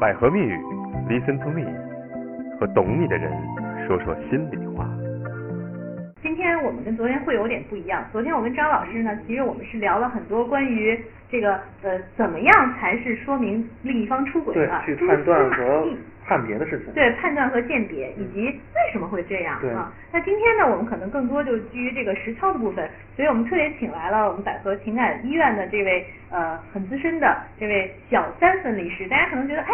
百合蜜语，Listen to me，和懂你的人说说心里话。今天我们跟昨天会有点不一样。昨天我跟张老师呢，其实我们是聊了很多关于这个呃怎么样才是说明另一方出轨对啊，，去判断蛛丝马和迹判别的事情。对判断和鉴别，以及为什么会这样对啊？那今天呢，我们可能更多就基于这个实操的部分，所以我们特别请来了我们百合情感医院的这位呃很资深的这位小三分离师。大家可能觉得，哎，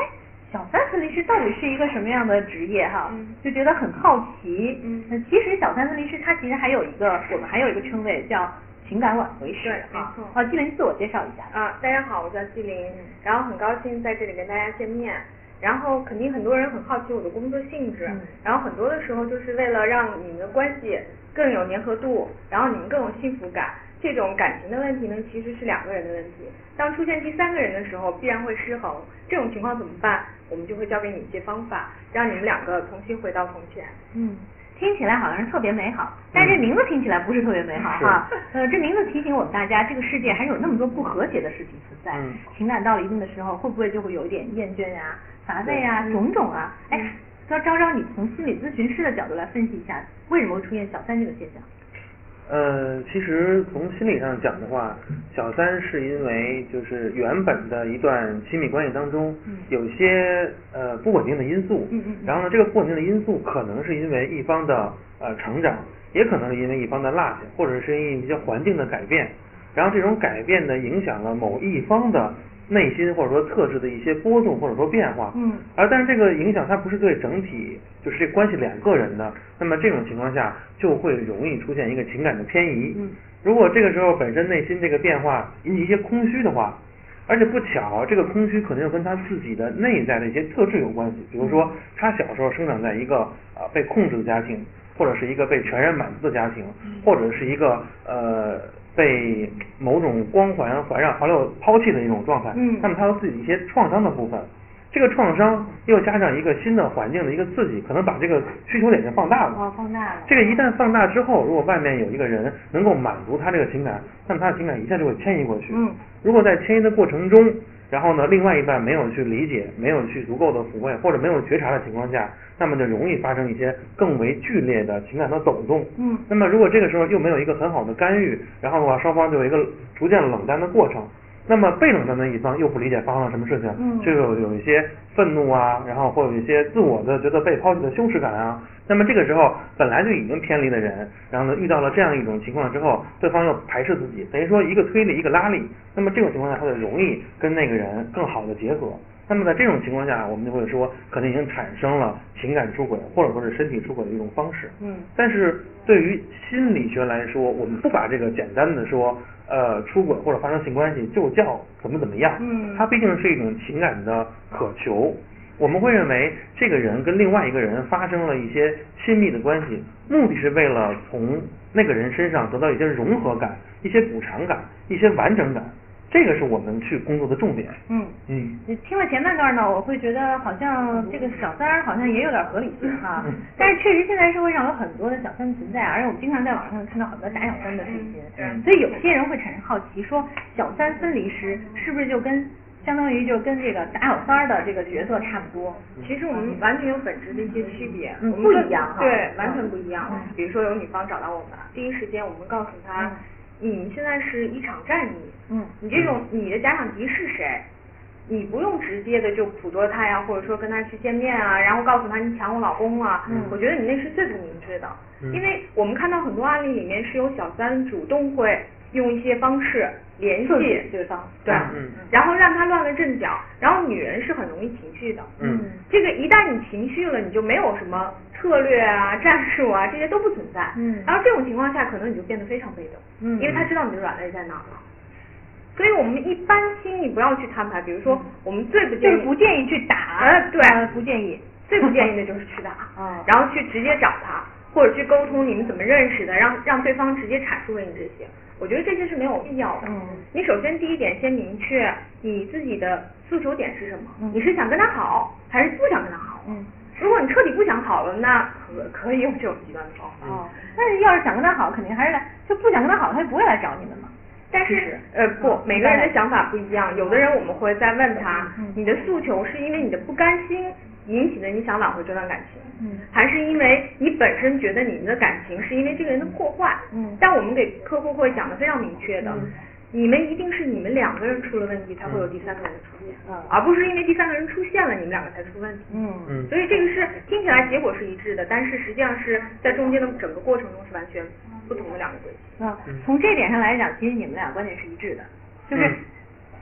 小三分离师到底是一个什么样的职业哈？嗯就觉得很好奇。嗯那其实小三分离师他其实还有一个，我们还有一个称谓叫情感挽回师对啊没错。啊，纪林自我介绍一下。啊，大家好，我叫纪林，然后很高兴在这里跟大家见面。然后肯定很多人很好奇我的工作性质，嗯然后很多的时候就是为了让你们的关系更有粘合度，然后你们更有幸福感。这种感情的问题呢，其实是两个人的问题。当出现第三个人的时候，必然会失衡。这种情况怎么办？我们就会教给你一些方法，让你们两个重新回到从前。嗯，听起来好像是特别美好，但这名字听起来不是特别美好是哈。呃，这名字提醒我们大家，这个世界还是有那么多不和谐的事情存在。嗯情感到了一定的时候，会不会就会有一点厌倦呀、乏味啊、种种啊？哎，说昭昭，你从心理咨询师的角度来分析一下，为什么会出现小三这个现象？呃，其实从心理上讲的话，小三是因为就是原本的一段亲密关系当中嗯。有些呃不稳定的因素，嗯嗯嗯。然后呢，这个不稳定的因素可能是因为一方的呃成长，也可能是因为一方的落下，或者是因为一些环境的改变，然后这种改变呢影响了某一方的内心或者说特质的一些波动或者说变化，嗯。而但是这个影响它不是对整体，就是这关系两个人的，那么这种情况下就会容易出现一个情感的偏移。嗯。如果这个时候本身内心这个变化引起一些空虚的话，而且不巧，这个空虚可能又跟他自己的内在的一些特质有关系，比如说他小时候生长在一个呃被控制的家庭，或者是一个被全然满足的家庭，或者是一个呃被某种光环环绕、还有抛弃的一种状态，嗯那么他有自己一些创伤的部分。这个创伤又加上一个新的环境的一个刺激，可能把这个需求点就放大了。哦，放大了。这个一旦放大之后，如果外面有一个人能够满足他这个情感，那么他的情感一下就会迁移过去。嗯。如果在迁移的过程中，然后呢，另外一半没有去理解，没有去足够的抚慰，或者没有觉察的情况下，那么就容易发生一些更为剧烈的情感的抖动。嗯那么如果这个时候又没有一个很好的干预，然后的话，双方就有一个逐渐冷淡的过程。那么被冷淡的一方又不理解发生了什么事情，嗯就有有一些愤怒啊，然后或有一些自我的觉得被抛弃的羞耻感啊。那么这个时候本来就已经偏离的人，然后呢遇到了这样一种情况之后，对方又排斥自己，等于说一个推力一个拉力。那么这种情况下，他就容易跟那个人更好的结合。那么在这种情况下，我们就会说，可能已经产生了情感出轨，或者说是身体出轨的一种方式。嗯但是对于心理学来说，我们不把这个简单的说，呃，出轨或者发生性关系就叫怎么怎么样，嗯它毕竟是一种情感的渴求。我们会认为这个人跟另外一个人发生了一些亲密的关系，目的是为了从那个人身上得到一些融合感、一些补偿感、一些完整感，这个是我们去工作的重点。嗯。嗯，你听了前半段呢，我会觉得好像这个小三儿好像也有点合理性 哈嗯，但是确实现在社会上有很多的小三存在，而且我们经常在网上看到很多打小三的视频，嗯所以有些人会产生好奇，说小三分离师是不是就跟相当于就跟这个打小三儿的这个角色差不多？其实我们完全有本质的一些区别，嗯我们不一样哈对，嗯完全不一样。嗯比如说有女方找到我们，第一时间我们告诉她，你们现在是一场战役，嗯你这种你的假想敌是谁？你不用直接的就捕捉他呀，或者说跟他去见面啊，然后告诉他你抢我老公了。嗯我觉得你那是最不明智的，嗯因为我们看到很多案例里面是有小三主动会用一些方式联系对方对，嗯然后让他乱了阵脚，然后女人是很容易情绪的，嗯。这个一旦你情绪了，你就没有什么策略啊、战术啊，这些都不存在。嗯。然后这种情况下，可能你就变得非常被动，嗯。因为他知道你的软肋在哪儿了。所以我们一般心你不要去摊牌，比如说我们最不就建议，是不建议去打，呃对。呃不建议，最不建议的就是去打，嗯。然后去直接找他，或者去沟通你们怎么认识的，让让对方直接阐述给你这些。我觉得这些是没有必要的。嗯你首先第一点先明确你自己的诉求点是什么，嗯你是想跟他好，还是不想跟他好？嗯如果你彻底不想好了，那可可以用这种极端的方法。哦，那要是想跟他好，肯定还是来，就不想跟他好，他就不会来找你们嘛。但是呃不嗯，每个人的想法不一样。有的人我们会再问他嗯，你的诉求是因为你的不甘心引起的，你想挽回这段感情，嗯还是因为你本身觉得你们的感情是因为这个人的破坏？嗯但我们给客户会讲的非常明确的嗯，你们一定是你们两个人出了问题，才会有第三个人出现，嗯而不是因为第三个人出现了，你们两个才出问题。嗯嗯所以这个是听起来结果是一致的，但是实际上是在中间的整个过程中是完全不同的两个轨迹。啊，从这点上来讲，其实你们俩观点是一致的，就是嗯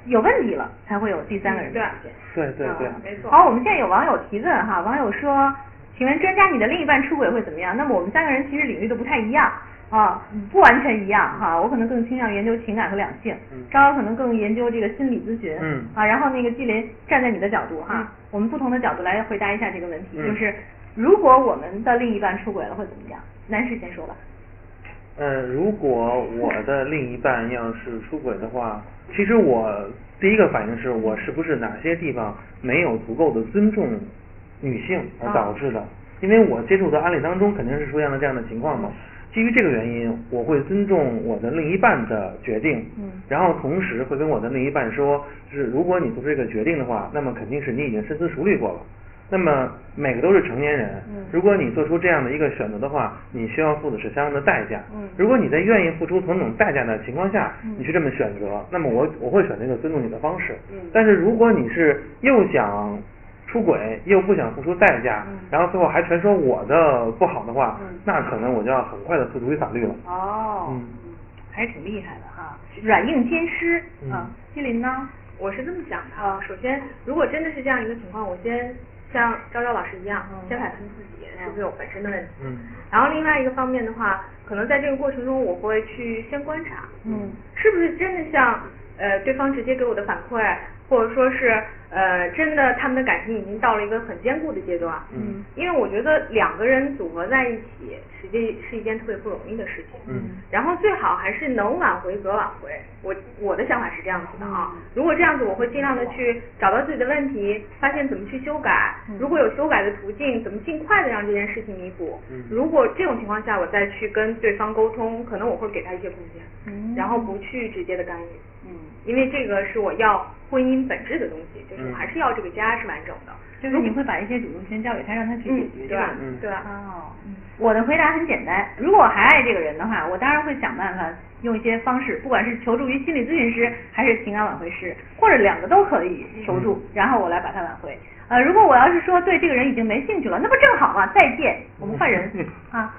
有问题了才会有第三个人出对现。对对对啊，没错好，我们现在有网友提问哈，网友说，请问专家，你的另一半出轨会怎么样？那么我们三个人其实领域都不太一样啊，不完全一样哈。我可能更倾向于研究情感和两性嗯，昭昭可能更研究这个心理咨询，嗯啊，然后那个纪林站在你的角度哈，嗯我们不同的角度来回答一下这个问题，嗯就是如果我们的另一半出轨了会怎么样？男士先说吧。呃，如果我的另一半要是出轨的话，其实我第一个反应是我是不是哪些地方没有足够的尊重女性而导致的？因为我接触的案例当中肯定是出现了这样的情况嘛。基于这个原因，我会尊重我的另一半的决定，嗯然后同时会跟我的另一半说，就是如果你做出这个决定的话，那么肯定是你已经深思熟虑过了。那么每个都是成年人，嗯如果你做出这样的一个选择的话，你需要付的是相应的代价。嗯如果你在愿意付出同等代价的情况下嗯，你去这么选择，那么我我会选择一个尊重你的方式。嗯但是如果你是又想出轨又不想付出代价，嗯。然后最后还全说我的不好的话，嗯。那可能我就要很快的诉诸于法律了。哦，嗯。还是挺厉害的哈，软硬兼施。嗯。啊。季林呢？我是这么想的啊，首先，如果真的是这样一个情况，我先像昭昭老师一样，嗯。先反思自己是不是有本身的问题。嗯。然后另外一个方面的话，可能在这个过程中，我会去先观察，嗯。是不是真的像呃对方直接给我的反馈，或者说是呃真的他们的感情已经到了一个很坚固的阶段。嗯因为我觉得两个人组合在一起，实际是一件特别不容易的事情。嗯然后最好还是能挽回则挽回。我我的想法是这样子的啊嗯，如果这样子，我会尽量的去找到自己的问题，发现怎么去修改嗯。如果有修改的途径，怎么尽快的让这件事情弥补嗯。如果这种情况下，我再去跟对方沟通，可能我会给他一些空间，嗯然后不去直接的干预。嗯，因为这个是我要婚姻本质的东西，就是嗯我还是要这个家是完整的。就是你会把一些主动权交给他，让他去解决对吧。嗯对吧？哦，我的回答很简单，如果我还爱这个人的话，我当然会想办法用一些方式，不管是求助于心理咨询师，还是情感挽回师，或者两个都可以求助，然后我来把他挽回。呃，如果我要是说对这个人已经没兴趣了，那不正好吗？再见，我们换人啊。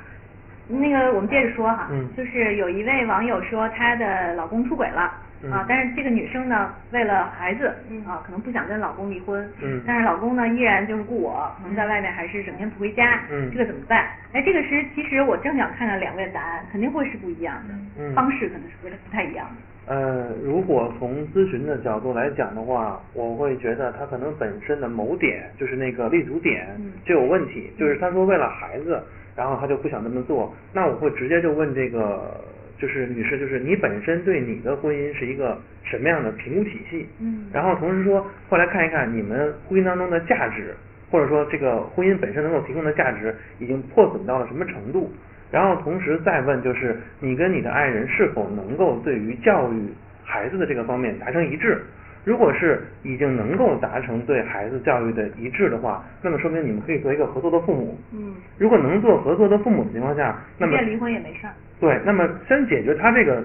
那个我们接着说哈，嗯就是有一位网友说她的老公出轨了。啊嗯，但是这个女生呢，为了孩子，嗯啊，可能不想跟老公离婚，嗯但是老公呢依然就是雇我，可能在外面还是整天不回家，嗯这个怎么办？哎，这个时其实我正想看看两位的答案，肯定会是不一样的，嗯方式可能是不不太一样的。呃，如果从咨询的角度来讲的话，我会觉得他可能本身的某点就是那个立足点嗯就有问题，就是他说为了孩子，然后他就不想这么做，那我会直接就问这个就是女士，就是你本身对你的婚姻是一个什么样的评估体系？嗯然后同时说，后来看一看你们婚姻当中的价值，或者说这个婚姻本身能够提供的价值已经破损到了什么程度？然后同时再问，就是你跟你的爱人是否能够对于教育孩子的这个方面达成一致？如果是已经能够达成对孩子教育的一致的话，那么说明你们可以做一个合作的父母。嗯，如果能做合作的父母的情况下，那么即便离婚也没事儿。对，那么先解决他这个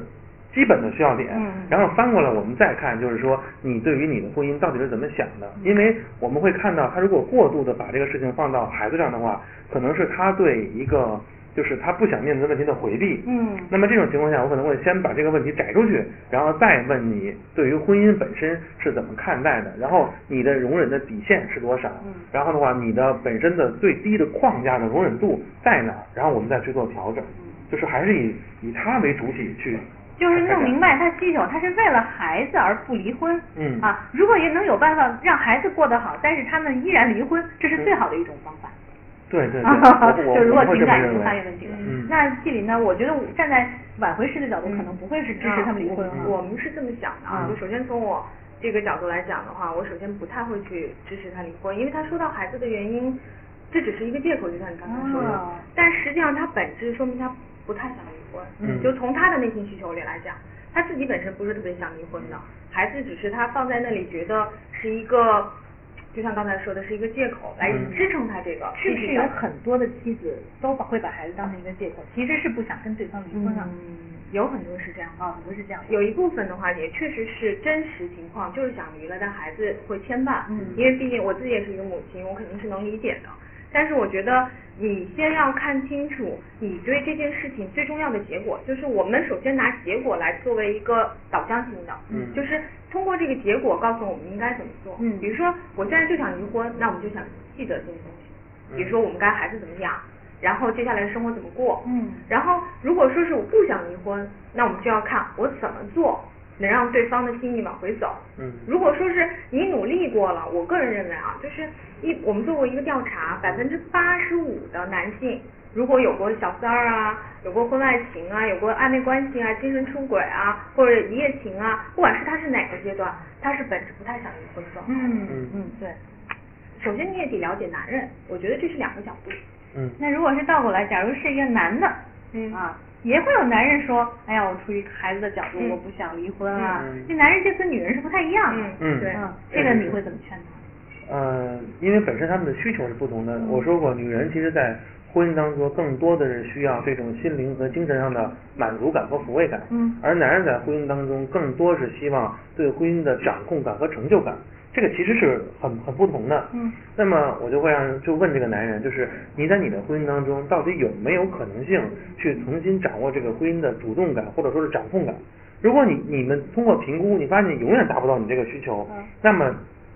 基本的需要点，嗯然后翻过来我们再看，就是说你对于你的婚姻到底是怎么想的？因为我们会看到，他如果过度的把这个事情放到孩子上的话，可能是他对一个就是他不想面对的问题的回避。嗯那么这种情况下，我可能会先把这个问题摘出去，然后再问你对于婚姻本身是怎么看待的，然后你的容忍的底线是多少？嗯然后的话，你的本身的最低的框架的容忍度在哪儿？然后我们再去做调整，就是还是以以他为主体去。嗯就是弄明白他需求，他是为了孩子而不离婚。嗯啊，如果也能有办法让孩子过得好，但是他们依然离婚，这是最好的一种方法。对对对，我我就如果情感已经发现问题了，嗯那纪林呢？我觉得站在挽回师的角度，可能不会是支持他们离婚啊。嗯我们是这么想的啊，嗯就首先从我这个角度来讲的话，我首先不太会去支持他离婚，因为他说到孩子的原因，这只是一个借口，就像你刚才说的，哦但实际上他本质说明他不太想离婚，嗯就从他的内心需求里来讲，他自己本身不是特别想离婚的，孩子只是他放在那里觉得是一个，就像刚才说的是一个借口来嗯支撑他这个，是不是有很多的妻子都把会把孩子当成一个借口，其实是不想跟对方离婚的？嗯，有很多是这样啊，很多是这样。有一部分的话也确实是真实情况，就是想离了，但孩子会牵绊。嗯因为毕竟我自己也是一个母亲，我肯定是能理解的。但是我觉得你先要看清楚你对这件事情最重要的结果，就是我们首先拿结果来作为一个导向性的，嗯就是通过这个结果告诉我们应该怎么做。嗯比如说我现在就想离婚，那我们就想记得这些东西，比如说我们该孩子怎么养，然后接下来的生活怎么过，嗯然后如果说是我不想离婚，那我们就要看我怎么做能让对方的心意往回走。嗯如果说是你努力过了，我个人认为啊，就是一我们做过一个调查，百分之八十五的男性如果有过小三儿啊，有过婚外情啊，有过暧昧关系啊，精神出轨啊，或者一夜情啊，不管是他是哪个阶段，他是本着不太想离婚的状态。嗯嗯嗯，对。首先你也得了解男人，我觉得这是两个角度。嗯那如果是倒过来，假如是一个男的，嗯啊，也会有男人说，哎呀，我出于孩子的角度，嗯我不想离婚啊。嗯这男人这跟女人是不太一样的。嗯对，嗯，这个你会怎么劝他？呃，因为本身他们的需求是不同的。我说过，女人其实，在婚姻当中更多的是需要这种心灵和精神上的满足感和抚慰感，嗯而男人在婚姻当中更多是希望对婚姻的掌控感和成就感，这个其实是很很不同的。嗯那么我就会让就问这个男人，就是你在你的婚姻当中到底有没有可能性去重新掌握这个婚姻的主动感或者说是掌控感？如果你你们通过评估，你发现你永远达不到你这个需求，嗯那么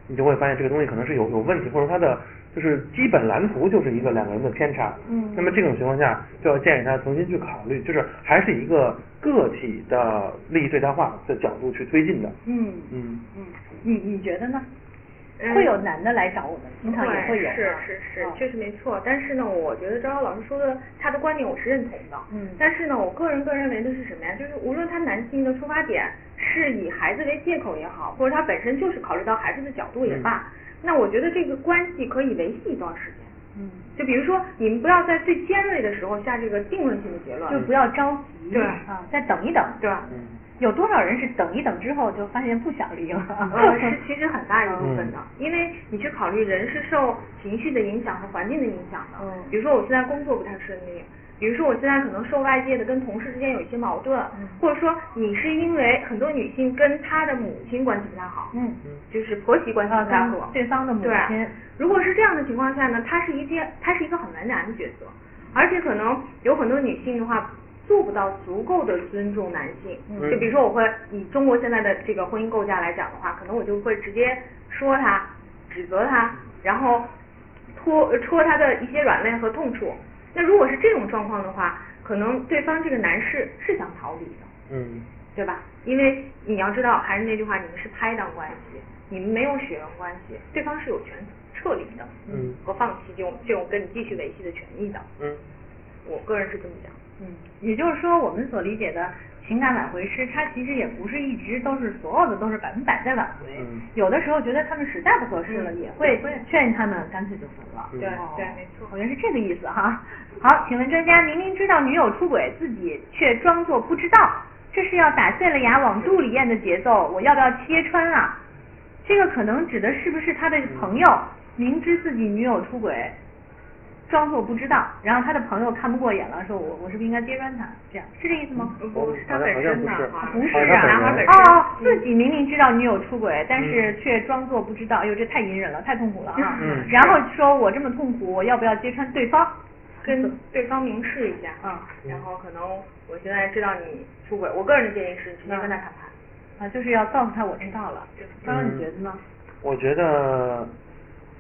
你就会发现这个东西可能是有有问题，或者它的就是基本蓝图就是一个两个人的偏差。嗯那么这种情况下，就要建议他重新去考虑，就是还是一个个体的利益最大化的角度去推进的。嗯嗯嗯，你你觉得呢？嗯会有男的来找我们，经常也会有啊。是是是嗯，确实没错。但是呢，我觉得张瑶老师说的他的观点我是认同的。嗯但是呢，我个人更认为的是什么呀？就是无论他男性的出发点是以孩子为借口也好，或者他本身就是考虑到孩子的角度也罢，那我觉得这个关系可以维系一段时间。嗯，就比如说，你们不要在最尖锐的时候下这个定论性的结论，就不要着急。对啊，再等一等。对吧？嗯有多少人是等一等之后就发现不想离了？呃，是其实很大一部分的，因为你去考虑人是受情绪的影响和环境的影响的。嗯比如说我现在工作不太顺利，比如说我现在可能受外界的跟同事之间有一些矛盾，嗯或者说你是因为很多女性跟她的母亲关系不太好，嗯，就是婆媳关系啊，不太和。跟对方的母对亲。如果是这样的情况下呢，她是一件，她是一个很为难的角色，而且可能有很多女性的话。做不到足够的尊重男性，嗯就比如说我会以中国现在的这个婚姻构架来讲的话，可能我就会直接说他，指责他，然后戳呃戳他的一些软肋和痛处。那如果是这种状况的话，可能对方这个男士是想逃离的，嗯对吧？因为你要知道，还是那句话，你们是拍档关系，你们没有血缘关系，对方是有权撤离的，嗯和放弃这种这种跟你继续维系的权益的。嗯我个人是这么讲。嗯，也就是说，我们所理解的情感挽回师，他其实也不是一直都是所有的都是百分百在挽回，嗯有的时候觉得他们实在不合适了，嗯也会劝他们干脆就分了。嗯对哦对没错好像是这个意思哈。好，请问专家，明明知道女友出轨，自己却装作不知道，这是要打碎了牙往肚里咽的节奏，我要不要揭穿啊？这个可能指的是不是他的朋友明知自己女友出轨，装作不知道，然后他的朋友看不过眼了，说我我是不是应该揭穿他？这样是这意思吗？不是他本身的不是啊，本人男孩本身哦，自己明明知道女友出轨，但是嗯却装作不知道，哎呦，这太隐忍了，太痛苦了啊！嗯然后说我这么痛苦，我要不要揭穿对方？跟对方明示一下，嗯然后可能我现在知道你出轨，我个人的建议是直接跟他谈判。啊，就是要告诉他我知道了。刚刚你觉得呢？我觉得，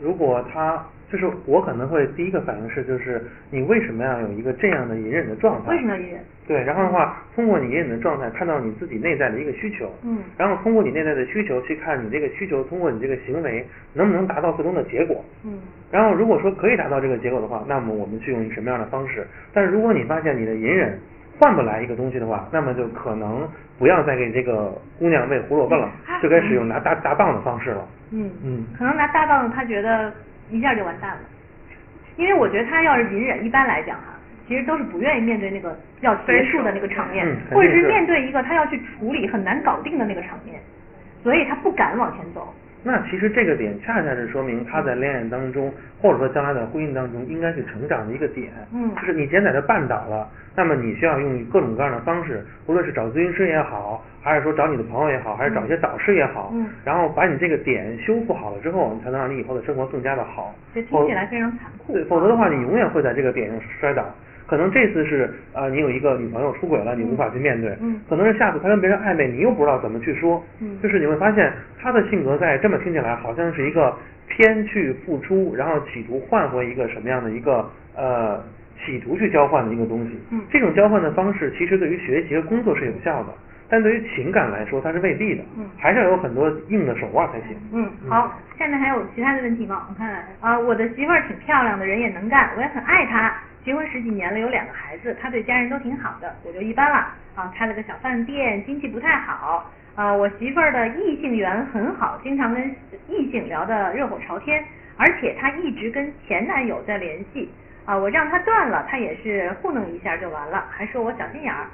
如果他就是我可能会第一个反应是，就是你为什么要有一个这样的隐忍的状态？为什么要隐忍？对，然后的话，通过你隐忍的状态，看到你自己内在的一个需求，嗯然后通过你内在的需求去看你这个需求，通过你这个行为能不能达到最终的结果。嗯然后如果说可以达到这个结果的话，那么我们去用一个什么样的方式？但是如果你发现你的隐忍换不来一个东西的话，那么就可能不要再给这个姑娘喂胡萝卜了，就该使用拿大大棒的方式了。嗯嗯可能拿大棒子，他觉得一下就完蛋了。因为我觉得他要是隐忍，一般来讲哈，其实都是不愿意面对那个要结束的那个场面，嗯或者是面对一个他要去处理很难搞定的那个场面，所以他不敢往前走。那其实这个点恰恰是说明他在恋爱当中，或者说将来的婚姻当中应该去成长的一个点。嗯就是你既然在这绊倒了，那么你需要用各种各样的方式，无论是找咨询师也好，还是说找你的朋友也好，还是找一些导师也好，嗯然后把你这个点修复好了之后，你才能让你以后的生活更加的好。这听起来非常残酷。对，否则的话，你永远会在这个点上摔倒。可能这次是呃，你有一个女朋友出轨了，你无法去面对。嗯可能是下次他跟别人暧昧，你又不知道怎么去说。嗯就是你会发现他的性格在这么听起来，好像是一个偏去付出，然后企图换回一个什么样的一个呃，企图去交换的一个东西。嗯这种交换的方式，其实对于学习和工作是有效的，但对于情感来说，它是未必的。嗯还是要有很多硬的手腕才行。嗯，好，下面还有其他的问题吗？我看啊，我的媳妇儿挺漂亮的，人也能干，我也很爱她。结婚十几年了，有两个孩子，他对家人都挺好的，我就一般了。啊，开了个小饭店，经济不太好。啊，我媳妇儿的异性缘很好，经常跟异性聊得热火朝天，而且她一直跟前男友在联系。啊，我让她断了，她也是糊弄一下就完了，还说我小心眼儿。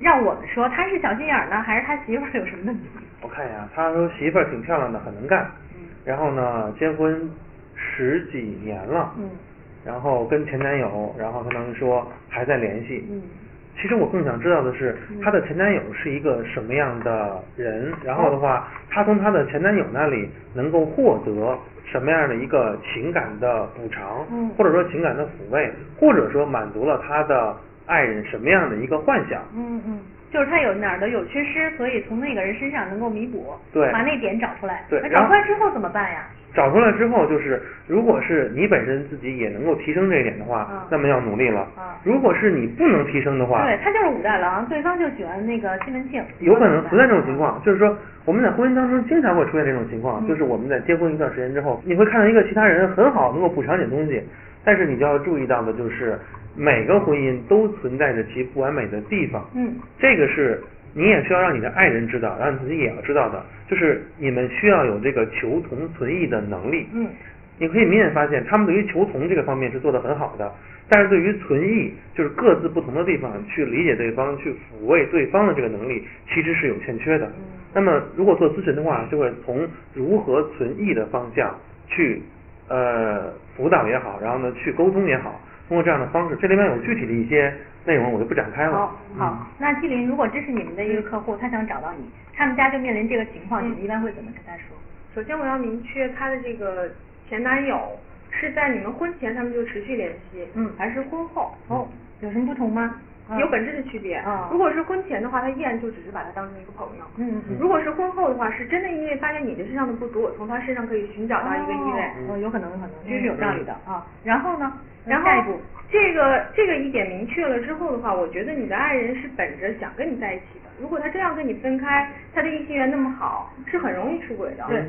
让我们说他是小心眼儿呢，还是他媳妇儿有什么问题？我看一下，他说媳妇儿挺漂亮的，很能干。嗯然后呢，结婚十几年了，嗯然后跟前男友，然后他当时说还在联系。嗯其实我更想知道的是嗯，她的前男友是一个什么样的人？然后的话，她从她的前男友那里能够获得什么样的一个情感的补偿，嗯或者说情感的抚慰，或者说满足了她的爱人什么样的一个幻想？嗯嗯，就是他有哪儿的有缺失，所以从那个人身上能够弥补，对把那点找出来。那对那找出来之后怎么办呀？找出来之后，就是如果是你本身自己也能够提升这一点的话，嗯那么要努力了。嗯如果是你不能提升的话，对他就是武大郎，对方就喜欢那个西门庆。有可能存在这种情况，就是说我们在婚姻当中经常会出现这种情况，嗯就是我们在结婚一段时间之后，你会看到一个其他人很好，能够补偿点东西，但是你就要注意到的就是每个婚姻都存在着其不完美的地方，嗯。这个是你也需要让你的爱人知道，然后你自己也要知道的，就是你们需要有这个求同存异的能力。嗯。你可以明显发现，他们对于求同这个方面是做得很好的，但是对于存异，就是各自不同的地方去理解对方、去抚慰对方的这个能力，其实是有欠缺的。那么，如果做咨询的话，就会从如何存异的方向去呃辅导也好，然后呢去沟通也好，通过这样的方式，这里面有具体的一些内容，我就不展开了。好好，那纪林，如果这是你们的一个客户，他想找到你，他们家就面临这个情况，你们一般会怎么跟他说？首先我要明确他的这个前男友是在你们婚前他们就持续联系，嗯，还是婚后？哦，有什么不同吗？嗯有本质的区别。嗯如果是婚前的话，他依然就只是把他当成一个朋友。嗯嗯如果是婚后的话，是真的因为发现你的身上的不足，我从他身上可以寻找到一个依赖。哦，有可能，有可能，这是有道理的啊。然后呢？然后这个这个一点明确了之后的话，我觉得你的爱人是本着想跟你在一起的。如果他真要跟你分开，他的异性缘那么好，是很容易出轨的。对。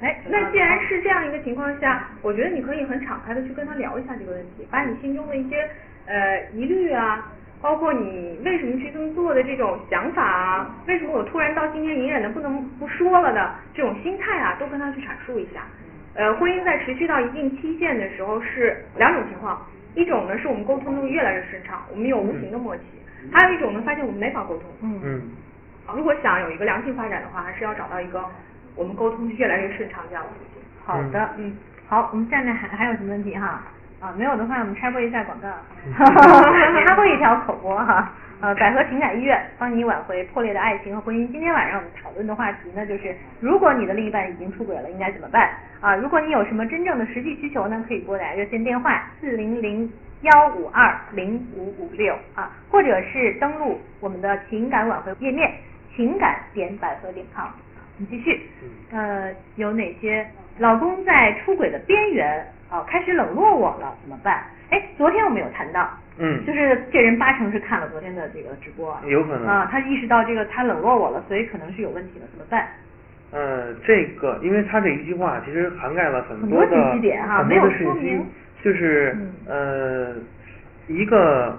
哎，那既然是这样一个情况下，我觉得你可以很敞开的去跟他聊一下这个问题，把你心中的一些呃疑虑啊，包括你为什么去这么做的这种想法啊，为什么我突然到今天隐忍的不能不说了的这种心态啊，都跟他去阐述一下。呃，婚姻在持续到一定期限的时候是两种情况，一种呢是我们沟通的越来越顺畅，我们有无形的默契；还有一种呢，发现我们没法沟通。嗯嗯啊如果想有一个良性发展的话，还是要找到一个我们沟通越来越顺畅这样的途径。好的，嗯，好，我们下面还还有什么问题哈？啊，没有的话，我们插播一下广告，插播一条口播哈。呃，百合情感医院帮你挽回破裂的爱情和婚姻。今天晚上我们讨论的话题呢，就是如果你的另一半已经出轨了，应该怎么办？啊，如果你有什么真正的实际需求呢，可以拨打热线电话四零零幺五二零五五六啊，或者是登录我们的情感挽回页面情感点百合点 com。我们继续，呃，有哪些老公在出轨的边缘啊，开始冷落我了，怎么办？哎，昨天我们有谈到，嗯，就是这人八成是看了昨天的这个直播，有可能。啊，他意识到这个他冷落我了，所以可能是有问题的，怎么办？呃，这个，因为他这一句话其实涵盖了很很多多的信息点哈没有说明，就是嗯。呃，一个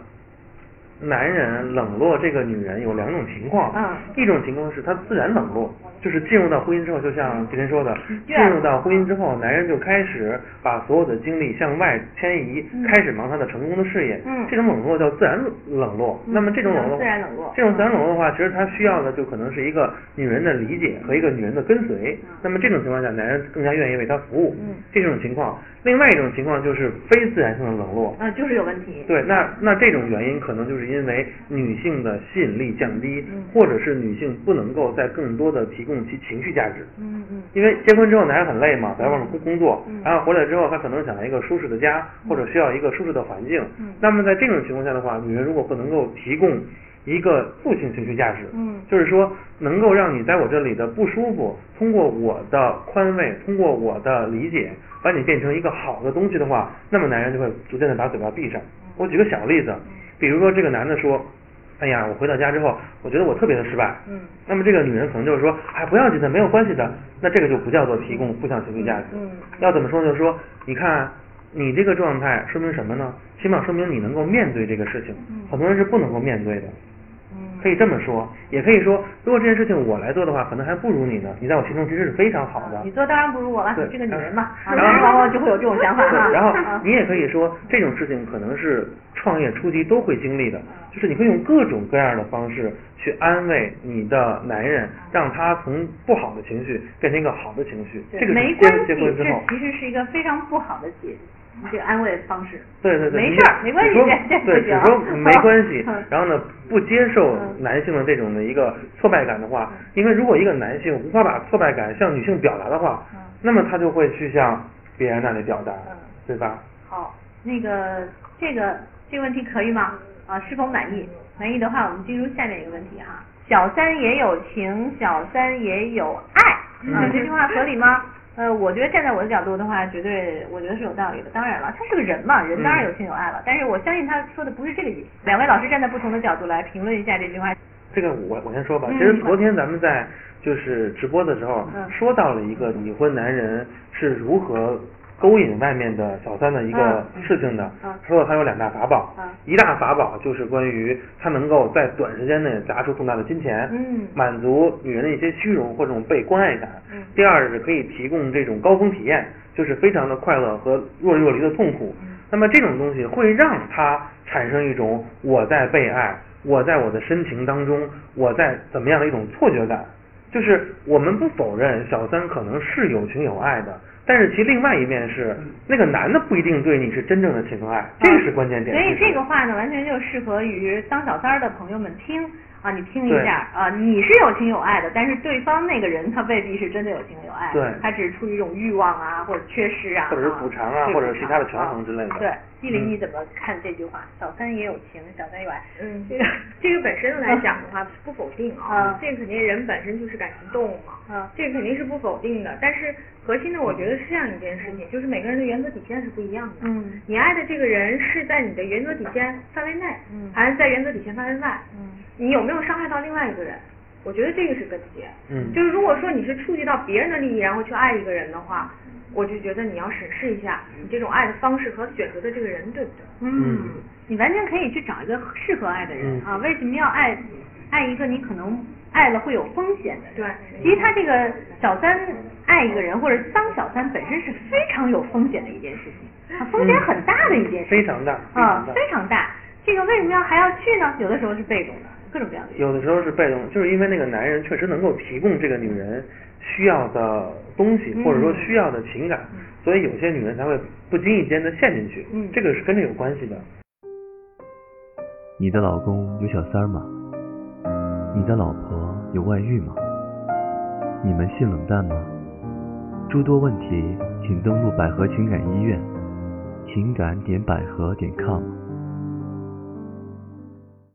男人冷落这个女人有两种情况，嗯一种情况是他自然冷落，就是进入到婚姻之后，就像之前说的，进入到婚姻之后，男人就开始把所有的精力向外迁移，嗯开始忙他的成功的事业，嗯这种冷落叫自然冷落。那么这种冷落，自然冷落这种自然冷落的话，其实他需要的就可能是一个女人的理解和一个女人的跟随。那么这种情况下，男人更加愿意为她服务。嗯这种情况，另外一种情况就是非自然性的冷落。啊，就是有问题。对，那那这种原因可能就是因为女性的吸引力降低，嗯或者是女性不能够再更多的提供其情绪价值。嗯嗯因为结婚之后男人很累嘛，在外面工工作嗯，然后回来之后他可能想要一个舒适的家，或者需要一个舒适的环境嗯。那么在这种情况下的话，女人如果不能够提供一个负性情绪价值，嗯就是说能够让你在我这里的不舒服，通过我的宽慰，通过我的理解，把你变成一个好的东西的话，那么男人就会逐渐的把嘴巴闭上。我举个小例子，比如说这个男的说，哎呀，我回到家之后，我觉得我特别的失败。嗯那么这个女人可能就是说，哎，不要紧的，没有关系的。那这个就不叫做提供互相情绪价值。嗯要怎么说呢？就是说，你看你这个状态说明什么呢？起码说明你能够面对这个事情。嗯很多人是不能够面对的。嗯可以这么说，也可以说，如果这件事情我来做的话，可能还不如你呢。你在我心中其实是非常好的。你做当然不如我了，对你是个女人嘛，啊，然人往往就会有这种想法哈。然后啊你也可以说，这种事情可能是创业初期都会经历的，就是你会用各种各样的方式去安慰你的男人，让他从不好的情绪变成一个好的情绪。这个没关系，结结婚之后，这其实是一个非常不好的解这个安慰方式。对对对，没事儿没关系对，只说没关系嗯，然后呢，不接受嗯男性的这种的一个挫败感的话，因为如果一个男性无法把挫败感向女性表达的话嗯，那么他就会去向别人那里表达嗯，对吧？好，那个这个这个问题可以吗？啊，是否满意？满意的话，我们进入下面一个问题哈。小三也有情，小三也有爱，啊，嗯这句话合理吗？呃，我觉得站在我的角度的话，绝对我觉得是有道理的。当然了，他是个人嘛，人当然有情有爱了。但是我相信他说的不是这个意思。两位老师站在不同的角度来评论一下这句话。这个我我先说吧，嗯其实昨天咱们在就是直播的时候嗯说到了一个已婚男人是如何勾引外面的小三的一个嗯事情的嗯，说到他有两大法宝嗯，一大法宝就是关于他能够在短时间内砸出重大的金钱，嗯满足女人的一些虚荣或这种被关爱感嗯。第二是可以提供这种高峰体验，就是非常的快乐和若即若离的痛苦。嗯那么这种东西会让他产生一种我在被爱，我在我的深情当中，我在怎么样的一种错觉感。就是我们不否认小三可能是有情有爱的，但是其另外一面是那个男的不一定对你是真正的情和爱，这个是关键点。所以这个话呢，完全就适合于当小三儿的朋友们听啊，你听一下啊，你是有情有爱的，但是对方那个人他未必是真的有情有爱，对。他只是出于一种欲望啊，或者缺失啊，或者是补偿啊或者是其他的权衡之类的。啊对，依林嗯你怎么看这句话？小三也有情，小三有爱。嗯，这个这个本身来讲的话不否定啊啊，这个肯定人本身就是感情动物嘛，啊这个肯定是不否定的。但是核心的，我觉得是这样一件事情，就是每个人的原则底线是不一样的。嗯你爱的这个人是在你的原则底线范围内，嗯还是在原则底线范围外？嗯你有没有伤害到另外一个人？我觉得这个是根结。嗯就是如果说你是触及到别人的利益，然后去爱一个人的话，我就觉得你要审视一下你这种爱的方式和选择的这个人对不对？嗯，你完全可以去找一个适合爱的人、嗯啊。为什么要爱爱一个你可能爱了会有风险的人？对其实他这个小三爱一个人或者当小三本身是非常有风险的一件事情，啊，风险很大的一件事情。非常大，非常，大。啊非常大。这个为什么要还要去呢？有的时候是被动的，各种各样的。有的时候是被动，就是因为那个男人确实能够提供这个女人需要的东西，嗯或者说需要的情感，所以有些女人才会不经意间的陷进去。嗯这个是跟这有关系的。你的老公有小三儿吗？你的老婆有外遇吗？你们性冷淡吗？诸多问题，请登录百合情感医院，情感点百合点 com。